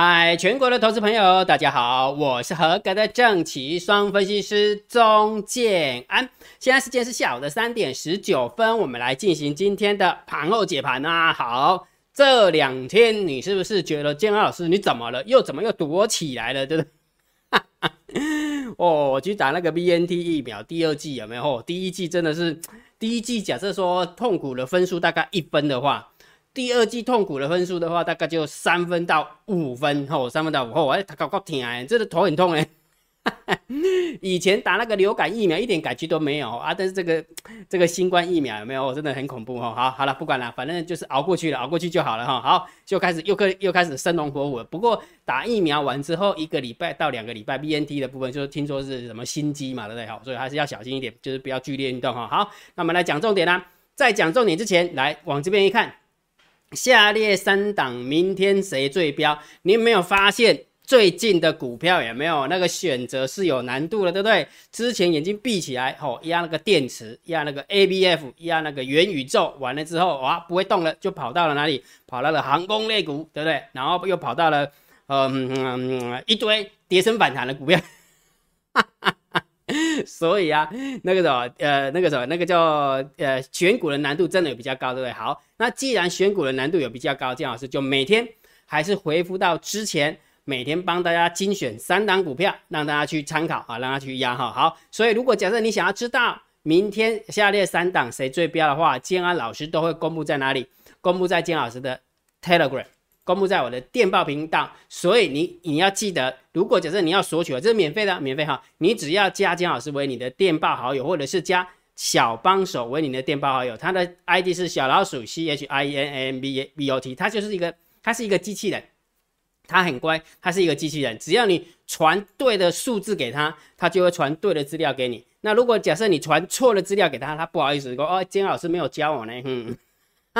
嗨，全国的投资朋友，大家好，我是合格的正奇双分析师钟建安。现在时间是下午的三点十九分，我们来进行今天的盘后解盘啊。好，这两天你是不是觉得建安老师你怎么了？又怎么又躲起来了？对不对？哦，我去打那个 BNT 疫苗，第二季有没有？第一季真的是，第一季假设说痛苦的分数大概一分的话。第二季痛苦的分数的话，大概就三分到五分吼，三分到五后，哎，他搞搞疼哎，真的头很痛哎。以前打那个流感疫苗一点感觉都没有啊，但是这个这个新冠疫苗有没有？真的很恐怖哦。好，好了，不管了，反正就是熬过去了，熬过去就好了哈。好，就开始又开又开始生龙活虎了。不过打疫苗完之后一个礼拜到两个礼拜，BNT 的部分就是听说是什么心肌嘛，对不对？好，所以还是要小心一点，就是不要剧烈运动哈。好，那我们来讲重点啦。在讲重点之前，来往这边一看。下列三档明天谁最标？你有没有发现最近的股票有没有那个选择是有难度的，对不对？之前眼睛闭起来，吼，压那个电池，压那个 ABF，压那个元宇宙，完了之后，哇，不会动了，就跑到了哪里？跑到了航空类股，对不对？然后又跑到了，嗯，一堆跌升反弹的股票。所以啊，那个什么，呃，那个什么，那个叫呃选股的难度真的有比较高，对不对？好，那既然选股的难度有比较高，姜老师就每天还是回复到之前，每天帮大家精选三档股票，让大家去参考啊，让大家去压哈。好，所以如果假设你想要知道明天下列三档谁最标的话，建安老师都会公布在哪里？公布在建老师的 Telegram。公布在我的电报频道，所以你你要记得，如果假设你要索取，这是免费的，免费哈，你只要加姜老师为你的电报好友，或者是加小帮手为你的电报好友，他的 ID 是小老鼠 C H I N A M B B O T，他就是一个，他是一个机器人，他很乖，他是一个机器人，只要你传对的数字给他，他就会传对的资料给你。那如果假设你传错了资料给他，他不好意思说哦，姜老师没有教我呢，哼。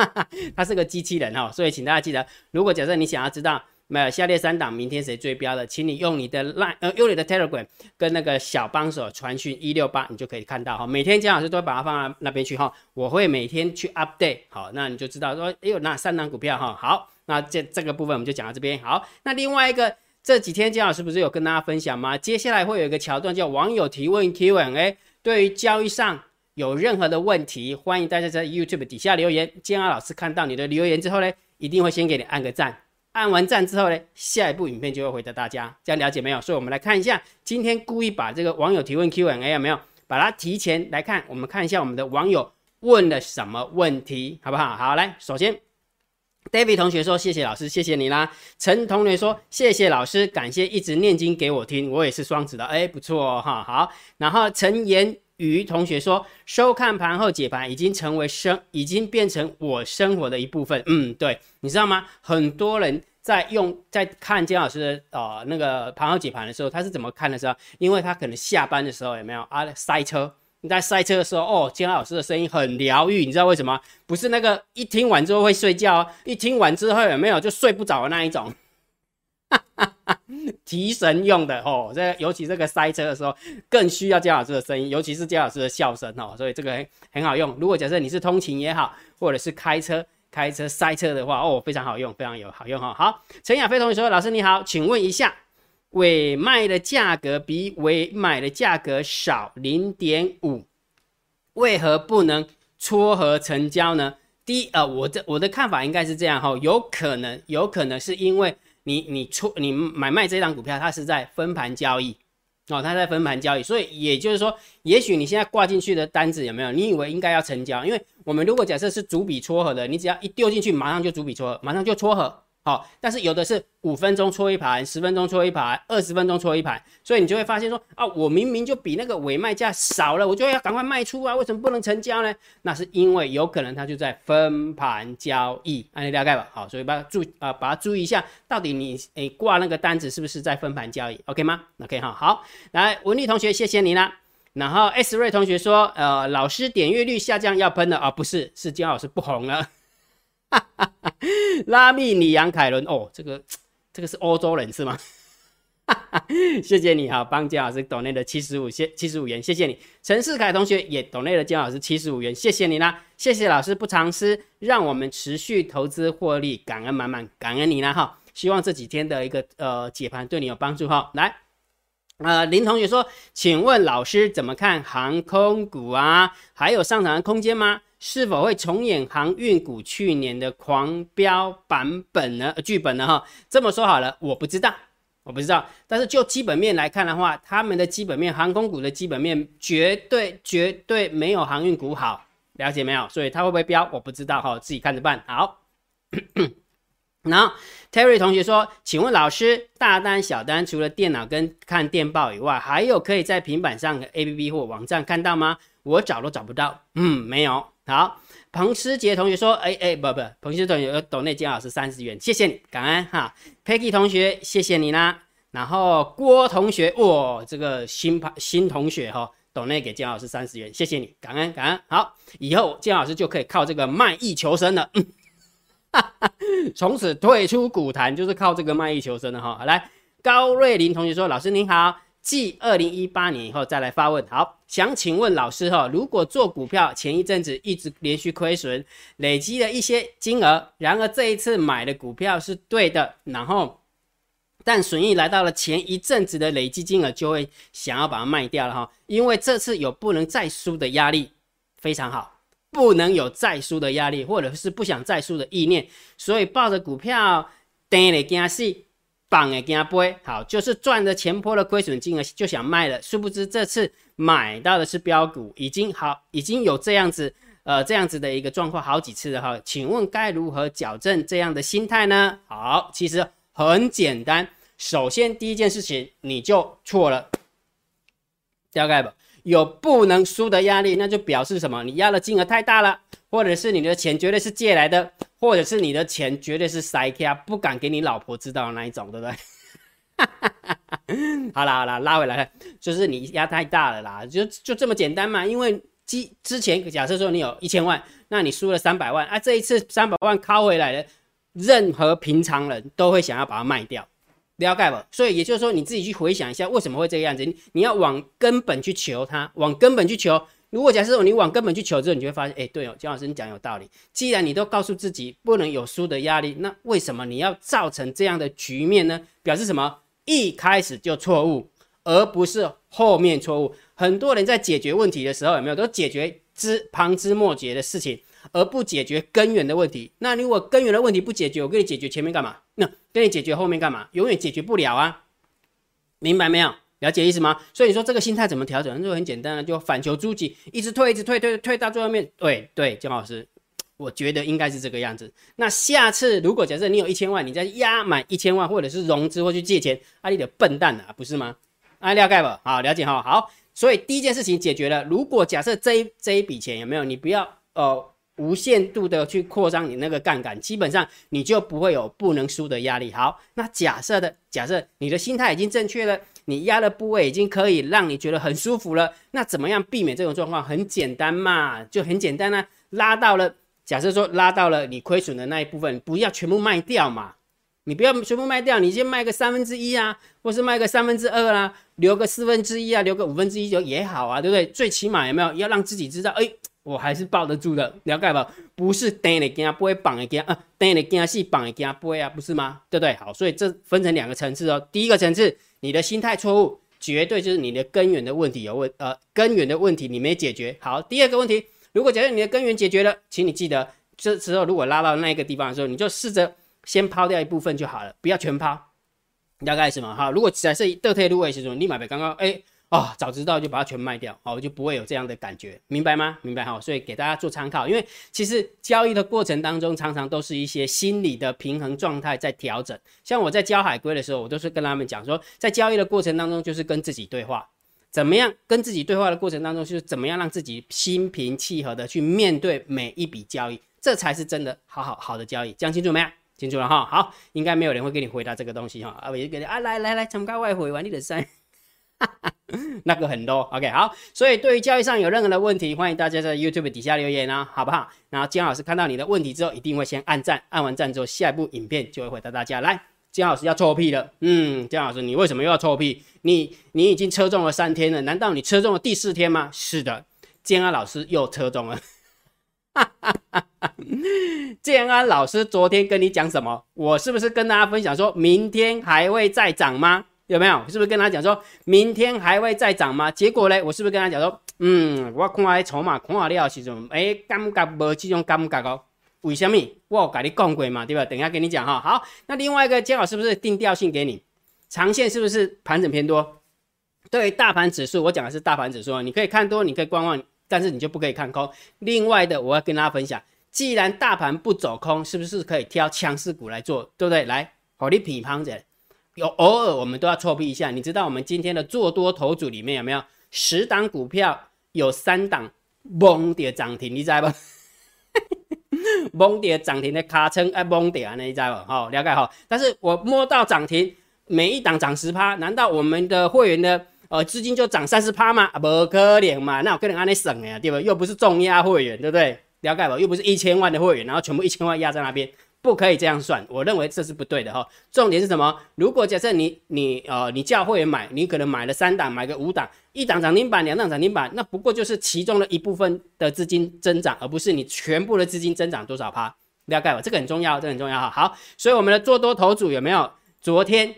它是个机器人哈，所以请大家记得，如果假设你想要知道没有下列三档明天谁追标的，请你用你的 line 呃用你的 telegram 跟那个小帮手传讯一六八，你就可以看到哈。每天姜老师都会把它放到那边去哈，我会每天去 update 好，那你就知道说哎呦那三档股票哈。好，那这这个部分我们就讲到这边。好，那另外一个这几天姜老师不是有跟大家分享吗？接下来会有一个桥段叫网友提问 Q&A，对于交易上。有任何的问题，欢迎大家在 YouTube 底下留言。建安老师看到你的留言之后呢，一定会先给你按个赞。按完赞之后呢，下一部影片就会回答大家。这样了解没有？所以我们来看一下，今天故意把这个网友提问 Q&A 有没有把它提前来看？我们看一下我们的网友问了什么问题，好不好？好，来，首先 David 同学说谢谢老师，谢谢你啦。陈同学说谢谢老师，感谢一直念经给我听，我也是双子的，哎，不错哈。好，然后陈岩。于同学说，收看盘后解盘已经成为生，已经变成我生活的一部分。嗯，对，你知道吗？很多人在用在看姜老师的呃那个盘后解盘的时候，他是怎么看的时候？因为他可能下班的时候有没有啊塞车？你在塞车的时候，哦，姜老师的声音很疗愈，你知道为什么？不是那个一听完之后会睡觉，一听完之后有没有就睡不着的那一种。哈 哈 提神用的哦，这尤其这个塞车的时候，更需要姜老师的声音，尤其是姜老师的笑声哦，所以这个很很好用。如果假设你是通勤也好，或者是开车开车塞车的话，哦，非常好用，非常有好用哈。好，陈亚飞同学说：“老师你好，请问一下，尾卖的价格比尾买的价格少零点五，为何不能撮合成交呢？”第一，呃，我的我的看法应该是这样哈，有可能有可能是因为。你你出你买卖这张股票，它是在分盘交易哦，它在分盘交易，所以也就是说，也许你现在挂进去的单子有没有？你以为应该要成交？因为我们如果假设是主笔撮合的，你只要一丢进去，马上就主笔撮合，马上就撮合。好，但是有的是五分钟搓一盘，十分钟搓一盘，二十分钟搓一盘，所以你就会发现说啊，我明明就比那个尾卖价少了，我就要赶快卖出啊，为什么不能成交呢？那是因为有可能它就在分盘交易，按你大概吧。好，所以把注啊，把它注意一下，到底你诶挂那个单子是不是在分盘交易？OK 吗？OK 哈，好，来文丽同学，谢谢你啦。然后 S 瑞同学说，呃，老师点阅率下降要喷了啊，不是，是姜老师不红了。哈 哈 拉密里杨凯伦哦，这个这个是欧洲人是吗？谢谢你哈，帮姜老师抖内的七十五谢七十五元，谢谢你。陈世凯同学也抖内的姜老师七十五元，谢谢你啦，谢谢老师不藏私，让我们持续投资获利，感恩满满，感恩你啦哈。希望这几天的一个呃解盘对你有帮助哈。来，呃，林同学说，请问老师怎么看航空股啊？还有上涨的空间吗？是否会重演航运股去年的狂飙版本呢？剧本呢？哈，这么说好了，我不知道，我不知道。但是就基本面来看的话，他们的基本面，航空股的基本面绝对绝对没有航运股好，了解没有？所以它会不会飙，我不知道哈，自己看着办。好，然后 Terry 同学说，请问老师，大单小单除了电脑跟看电报以外，还有可以在平板上的 APP 或网站看到吗？我找都找不到。嗯，没有。好，彭思杰同学说，哎哎，不不，彭思杰同学抖内金老师三十元，谢谢你，感恩哈。Peggy 同学，谢谢你啦。然后郭同学，哇，这个新朋新同学哈，抖内给金老师三十元，谢谢你，感恩感恩。好，以后金老师就可以靠这个卖艺求生了，嗯 从此退出股坛就是靠这个卖艺求生的哈。来，高瑞林同学说，老师您好。继二零一八年以后再来发问，好，想请问老师哈，如果做股票前一阵子一直连续亏损，累积了一些金额，然而这一次买的股票是对的，然后但损益来到了前一阵子的累积金额，就会想要把它卖掉了哈，因为这次有不能再输的压力，非常好，不能有再输的压力，或者是不想再输的意念，所以抱着股票等了惊死。绑诶，给他背好，就是赚的前坡的亏损金额就想卖了，殊不知这次买到的是标股，已经好已经有这样子呃这样子的一个状况好几次了哈，请问该如何矫正这样的心态呢？好，其实很简单，首先第一件事情你就错了，了解不？有不能输的压力，那就表示什么？你压的金额太大了，或者是你的钱绝对是借来的。或者是你的钱绝对是塞卡，不敢给你老婆知道的那一种，对不对？好啦好啦，拉回来了，就是你压太大了啦，就就这么简单嘛。因为之之前假设说你有一千万，那你输了三百万啊，这一次三百万靠回来了，任何平常人都会想要把它卖掉，了解不？所以也就是说，你自己去回想一下，为什么会这个样子？你你要往根本去求它，往根本去求。如果假设你往根本去求之后，你就会发现，哎，对哦，姜老师你讲有道理。既然你都告诉自己不能有输的压力，那为什么你要造成这样的局面呢？表示什么？一开始就错误，而不是后面错误。很多人在解决问题的时候，有没有都解决枝旁枝末节的事情，而不解决根源的问题？那如果根源的问题不解决，我跟你解决前面干嘛？那跟你解决后面干嘛？永远解决不了啊！明白没有？了解意思吗？所以你说这个心态怎么调整？就很简单了，就反求诸己，一直退，一直退，退退到最后面。对对，姜老师，我觉得应该是这个样子。那下次如果假设你有一千万，你再压满一千万，或者是融资或去借钱，啊，你的笨蛋啊，不是吗？啊，了解不？好，了解哈。好，所以第一件事情解决了。如果假设这这一笔钱有没有？你不要呃无限度的去扩张你那个杠杆，基本上你就不会有不能输的压力。好，那假设的假设你的心态已经正确了。你压的部位已经可以让你觉得很舒服了，那怎么样避免这种状况？很简单嘛，就很简单啊，拉到了，假设说拉到了你亏损的那一部分，不要全部卖掉嘛，你不要全部卖掉，你先卖个三分之一啊，或是卖个三分之二啦，留个四分之一啊，留个五分之一就也好啊，对不对？最起码有没有要让自己知道，哎，我还是抱得住的，了解吧？不是单的惊，不会绑的惊啊，单的惊是绑的惊，不会啊，不是吗？对不对？好，所以这分成两个层次哦，第一个层次。你的心态错误，绝对就是你的根源的问题有问，呃，根源的问题你没解决好。第二个问题，如果假设你的根源解决了，请你记得，这时候如果拉到那一个地方的时候，你就试着先抛掉一部分就好了，不要全抛，你大概什么哈？如果假设得退路位时候，立马被刚刚哎。哦，早知道就把它全卖掉，哦，就不会有这样的感觉，明白吗？明白哈，所以给大家做参考，因为其实交易的过程当中，常常都是一些心理的平衡状态在调整。像我在教海龟的时候，我都是跟他们讲说，在交易的过程当中，就是跟自己对话，怎么样跟自己对话的过程当中，就是怎么样让自己心平气和的去面对每一笔交易，这才是真的好好好的交易。讲清楚没有？清楚了哈。好，应该没有人会给你回答这个东西哈。啊，我就给你啊，来来来，参加外汇玩你的赛。那个很多，OK，好，所以对于交易上有任何的问题，欢迎大家在 YouTube 底下留言啊，好不好？然后姜老师看到你的问题之后，一定会先按赞，按完赞之后，下一部影片就会回答大家。来，姜老师要臭屁了，嗯，姜老师你为什么又要臭屁？你你已经车中了三天了，难道你车中了第四天吗？是的，建安老师又车中了，哈哈哈。建安老师昨天跟你讲什么？我是不是跟大家分享说，明天还会再涨吗？有没有？是不是跟他讲说，明天还会再涨吗？结果呢，我是不是跟他讲说，嗯，我看下筹码，看下了时阵，哎，感觉无这种感觉哦。为什么？我有跟你讲过嘛，对吧？等一下跟你讲哈。好，那另外一个建好是不是定调性给你？长线是不是盘整偏多？对大盘指数，我讲的是大盘指数，你可以看多，你可以观望，但是你就不可以看空。另外的，我要跟大家分享，既然大盘不走空，是不是可以挑强势股来做？对不对？来，好，你品盘着，有偶尔我们都要臭屁一下。你知道我们今天的做多头组里面有没有十档股票，有三档崩跌涨停，你知道不？崩跌涨停的卡称哎，崩跌啊，你知道不？好，了解好。但是我摸到涨停，每一档涨十趴，难道我们的会员的？呃，资金就涨三十趴吗？啊，不可能嘛，那我跟人按你省呀，对不？又不是重压会员，对不对？了解吧？又不是一千万的会员，然后全部一千万压在那边，不可以这样算。我认为这是不对的哈。重点是什么？如果假设你你呃你叫会员买，你可能买了三档，买个五档，一档涨停板，两档涨停板，那不过就是其中的一部分的资金增长，而不是你全部的资金增长多少趴。了解吧？这个很重要，这很重要哈。好，所以我们的做多头组有没有？昨天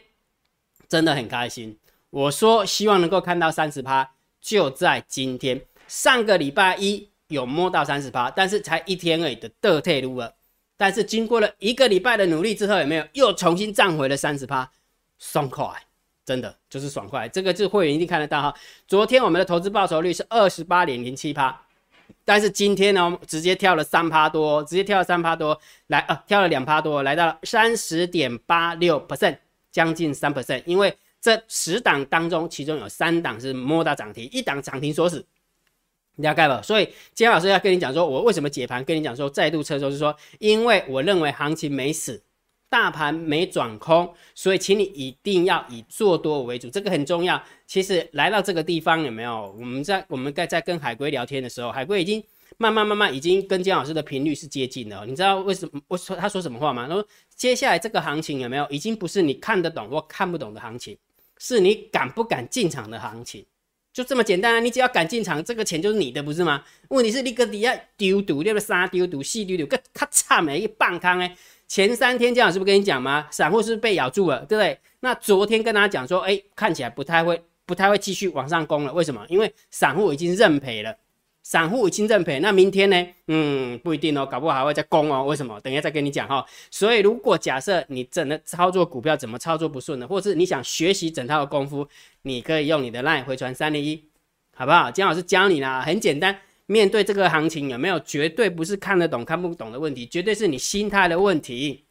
真的很开心。我说希望能够看到三十趴，就在今天。上个礼拜一有摸到三十趴，但是才一天而已的得退路了。但是经过了一个礼拜的努力之后，有没有又重新涨回了三十趴？爽快，真的就是爽快。这个是会员一定看得到哈。昨天我们的投资报酬率是二十八点零七趴，但是今天呢，直接跳了三趴多，直接跳了三趴多，来啊，跳了两趴多，来到了三十点八六 percent，将近三 percent，因为。这十档当中，其中有三档是摸到涨停，一档涨停锁死，了解吧？所以今天老师要跟你讲说，我为什么解盘，跟你讲说再度撤收，是说，因为我认为行情没死，大盘没转空，所以请你一定要以做多为主，这个很重要。其实来到这个地方有没有？我们在我们在在跟海龟聊天的时候，海龟已经慢慢慢慢已经跟姜老师的频率是接近了。你知道为什么？我说他说什么话吗？他说接下来这个行情有没有？已经不是你看得懂或看不懂的行情。是你敢不敢进场的行情，就这么简单啊！你只要敢进场，这个钱就是你的，不是吗？问题是你个底下丢赌，对不对？三丢赌，细丢赌，个咔嚓没一棒康哎！前三天这样是不是跟你讲吗？散户是不是被咬住了，对不对？那昨天跟大家讲说，哎，看起来不太会，不太会继续往上攻了。为什么？因为散户已经认赔了。散户已经认赔，那明天呢？嗯，不一定哦，搞不好还会再攻哦。为什么？等一下再跟你讲哈。所以，如果假设你真的操作股票怎么操作不顺呢，或是你想学习整套的功夫，你可以用你的 LINE 回传三零一，好不好？姜老师教你啦，很简单。面对这个行情，有没有绝对不是看得懂看不懂的问题，绝对是你心态的问题。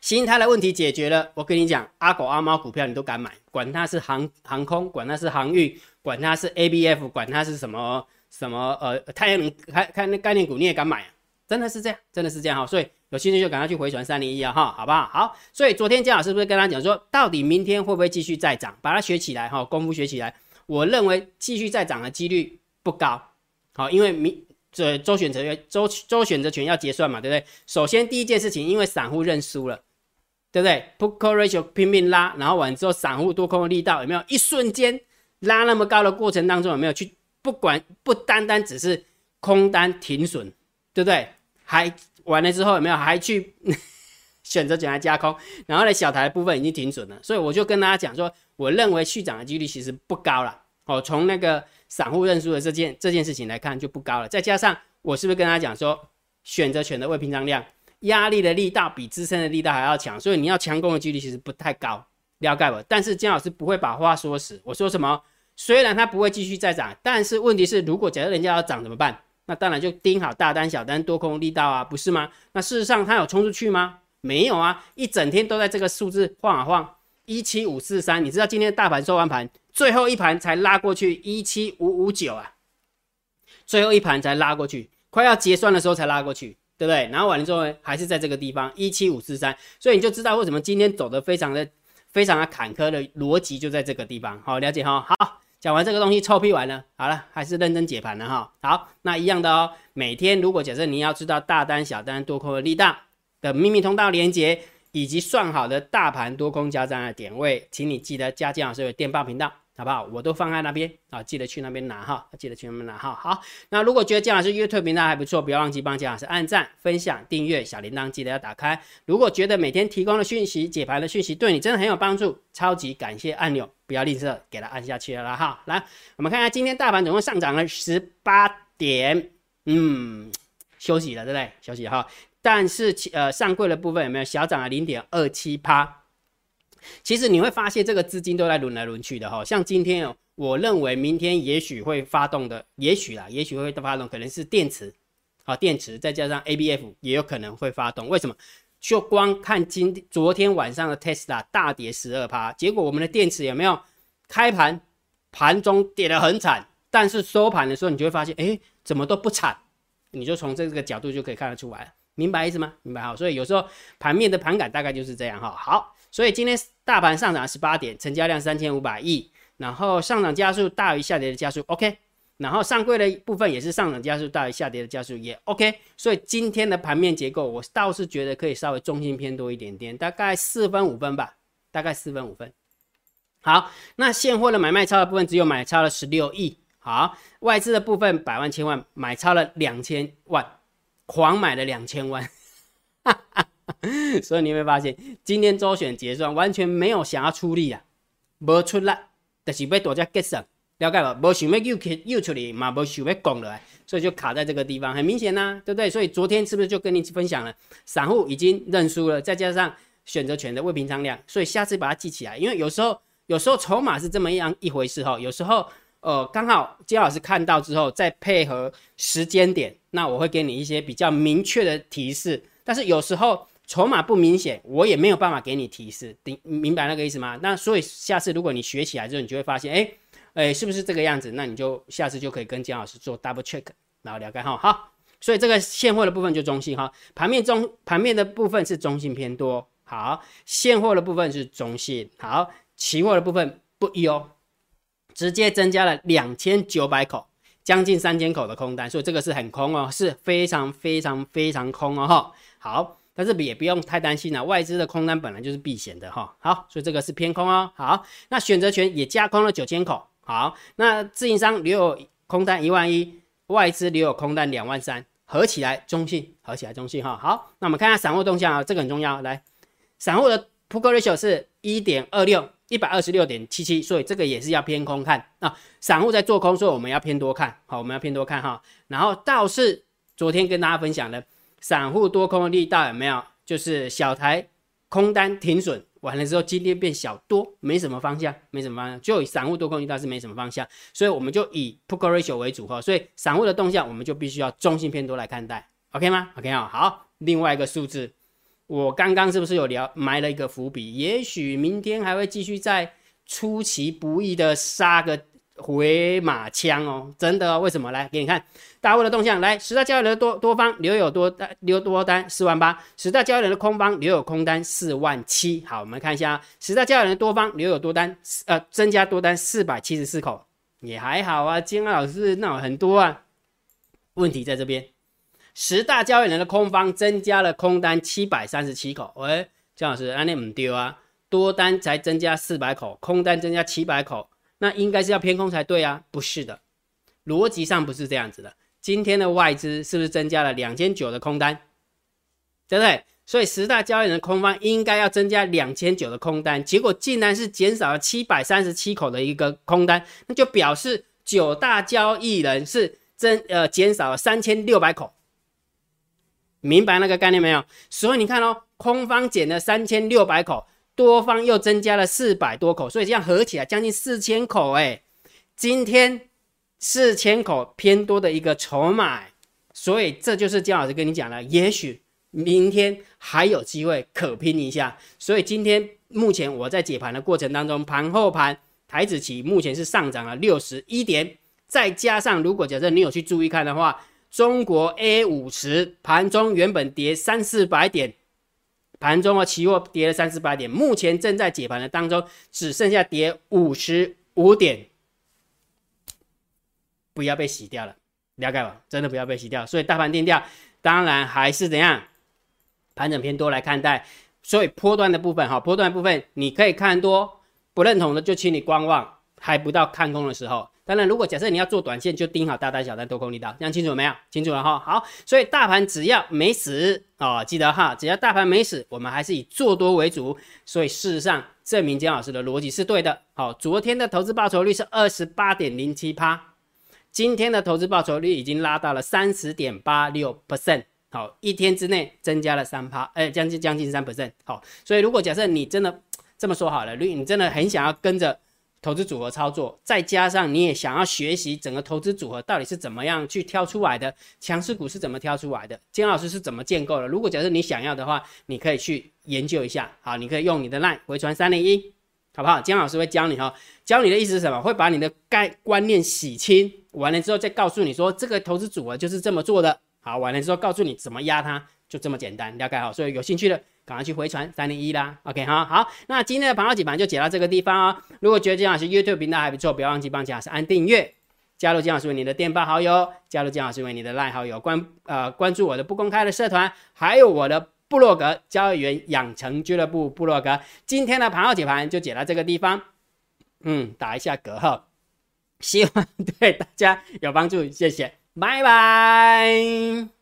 心态的问题解决了，我跟你讲，阿狗阿猫股票你都敢买，管它是航航空，管它是航运，管它是 ABF，管它是什么。什么呃太阳能开开那概念股你也敢买啊？真的是这样，真的是这样哈。所以有兴趣就赶快去回传三零一啊哈，好不好？好，所以昨天姜老师不是跟他讲说，到底明天会不会继续再涨？把它学起来哈，功夫学起来。我认为继续再涨的几率不高。好，因为明这周选择周周选择权要结算嘛，对不对？首先第一件事情，因为散户认输了，对不对？Put call ratio 拼命拉，然后完之后散户多空的力道有没有？一瞬间拉那么高的过程当中有没有去？不管不单单只是空单停损，对不对？还完了之后有没有还去 选择权来加空？然后呢，小台部分已经停损了，所以我就跟大家讲说，我认为续涨的几率其实不高了。哦，从那个散户认输的这件这件事情来看就不高了。再加上我是不是跟大家讲说，选择权的未平仓量压力的力道比支撑的力道还要强，所以你要强攻的几率其实不太高，了解不？但是姜老师不会把话说死，我说什么？虽然它不会继续再涨，但是问题是，如果假设人家要涨怎么办？那当然就盯好大单、小单、多空力道啊，不是吗？那事实上它有冲出去吗？没有啊，一整天都在这个数字晃啊晃，一七五四三。你知道今天大盘收完盘，最后一盘才拉过去一七五五九啊，最后一盘才拉过去，快要结算的时候才拉过去，对不对？然后完了之后呢，还是在这个地方一七五四三，所以你就知道为什么今天走的非常的非常的坎坷的逻辑就在这个地方。好，了解哈，好。讲完这个东西臭屁完了，好了，还是认真解盘了哈。好，那一样的哦。每天如果假设你要知道大单、小单、多空的力大的秘密通道连接，以及算好的大盘多空交战的点位，请你记得加姜老师的电报频道，好不好？我都放在那边啊，记得去那边拿哈，记得去那边拿哈。好，那如果觉得姜老师 YouTube 频道还不错，不要忘记帮姜老师按赞、分享、订阅，小铃铛记得要打开。如果觉得每天提供的讯息、解盘的讯息对你真的很有帮助，超级感谢按钮不要吝啬，给它按下去了哈。来，我们看一下今天大盘总共上涨了十八点，嗯，休息了对不对？休息哈。但是呃上柜的部分有没有小涨了零点二七趴？其实你会发现这个资金都在轮来轮去的哈，像今天哦，我认为明天也许会发动的，也许啦，也许会发动，可能是电池，啊，电池再加上 A B F 也有可能会发动。为什么？就光看今昨天晚上的 Tesla 大跌十二趴，结果我们的电池有没有开盘盘中跌得很惨，但是收盘的时候你就会发现，哎，怎么都不惨，你就从这个角度就可以看得出来，明白意思吗？明白哈，所以有时候盘面的盘感大概就是这样哈。好。所以今天大盘上涨十八点，成交量三千五百亿，然后上涨加速大于下跌的加速，OK。然后上柜的部分也是上涨加速大于下跌的加速，也 OK。所以今天的盘面结构，我倒是觉得可以稍微中心偏多一点点，大概四分五分吧，大概四分五分。好，那现货的买卖超的部分只有买超了十六亿，好，外资的部分百万千万买超了两千万，狂买了两千万，哈哈。所以你会发现，今天周选结算完全没有想要出力啊，没出来，就是被大家 get 上，了解吧？没想要又又出来嘛，没想要拱了，所以就卡在这个地方，很明显呐，对不对？所以昨天是不是就跟你分享了，散户已经认输了，再加上选择权的未平仓量，所以下次把它记起来，因为有时候有时候筹码是这么样一回事哈，有时候呃刚好金老师看到之后，再配合时间点，那我会给你一些比较明确的提示，但是有时候。筹码不明显，我也没有办法给你提示，明明白那个意思吗？那所以下次如果你学起来之后，你就会发现，哎哎，是不是这个样子？那你就下次就可以跟姜老师做 double check，然后了解哈。好，所以这个现货的部分就中性哈，盘面中盘面的部分是中性偏多。好，现货的部分是中性。好，期货的部分不一哦，直接增加了两千九百口，将近三千口的空单，所以这个是很空哦，是非常非常非常空哦哈。好。但是也不用太担心了，外资的空单本来就是避险的哈。好，所以这个是偏空哦。好，那选择权也加空了九千口。好，那自营商留有空单一万一，外资留有空单两万三，合起来中性，合起来中性哈。好，那我们看下散户动向啊，这个很重要。来，散户的 Put Ratio 是一点二六，一百二十六点七七，所以这个也是要偏空看啊。散户在做空，所以我们要偏多看好，我们要偏多看哈。然后倒是昨天跟大家分享的。散户多空的力道有没有？就是小台空单停损完了之后，今天变小多，没什么方向，没什么方向，就以散户多空力道是没什么方向，所以我们就以 Poker Ratio 为主哈。所以散户的动向，我们就必须要中性偏多来看待，OK 吗？OK 啊，好。另外一个数字，我刚刚是不是有聊埋了一个伏笔？也许明天还会继续在出其不意的杀个。回马枪哦，真的哦？为什么？来给你看大户的动向。来，十大交易人的多多方留有多单，留多单四万八；十大交易人的空方留有空单四万七。好，我们看一下十大交易人的多方留有多单，呃，增加多单四百七十四口，也还好啊。金安老师那很多啊，问题在这边，十大交易人的空方增加了空单七百三十七口。喂，金老师，安利唔丢啊？多单才增加四百口，空单增加七百口。那应该是要偏空才对啊，不是的，逻辑上不是这样子的。今天的外资是不是增加了两千九的空单，对不对？所以十大交易人的空方应该要增加两千九的空单，结果竟然是减少了七百三十七口的一个空单，那就表示九大交易人是增呃减少了三千六百口，明白那个概念没有？所以你看哦，空方减了三千六百口。多方又增加了四百多口，所以这样合起来将近四千口哎，今天四千口偏多的一个筹码，所以这就是姜老师跟你讲了，也许明天还有机会可拼一下。所以今天目前我在解盘的过程当中，盘后盘台子期目前是上涨了六十一点，再加上如果假设你有去注意看的话，中国 A 五十盘中原本跌三四百点。盘中啊，期货跌了三十八点，目前正在解盘的当中，只剩下跌五十五点，不要被洗掉了，了解吧？真的不要被洗掉。所以大盘定调，当然还是怎样，盘整偏多来看待。所以波段的部分哈，波段部分你可以看多，不认同的就请你观望。还不到看空的时候。当然，如果假设你要做短线，就盯好大单、小单、多空力道，这样清楚了没有？清楚了哈。好，所以大盘只要没死哦，记得哈，只要大盘没死，我们还是以做多为主。所以事实上证明姜老师的逻辑是对的。好，昨天的投资报酬率是二十八点零七趴，今天的投资报酬率已经拉到了三十点八六 percent。好，一天之内增加了三趴，哎，将近将近三 percent。好，所以如果假设你真的这么说好了，如果你真的很想要跟着。投资组合操作，再加上你也想要学习整个投资组合到底是怎么样去挑出来的，强势股是怎么挑出来的，金老师是怎么建构的。如果假设你想要的话，你可以去研究一下。好，你可以用你的 line 回传三零一，好不好？金老师会教你哈，教你的意思是什么？会把你的概观念洗清，完了之后再告诉你说这个投资组合就是这么做的。好，完了之后告诉你怎么压它，就这么简单，了解好。所以有兴趣的。赶快去回传三零一啦，OK 哈好，那今天的盘后解盘就解到这个地方哦。如果觉得姜老师 YouTube 频道还不错，不要忘记帮姜老师按订阅，加入姜老师为你的电报好友，加入姜老师为你的 LINE 好友，关呃关注我的不公开的社团，还有我的部落格交易员养成俱乐部部落格。今天的盘后解盘就解到这个地方，嗯，打一下嗝哈，希望对大家有帮助，谢谢，拜拜。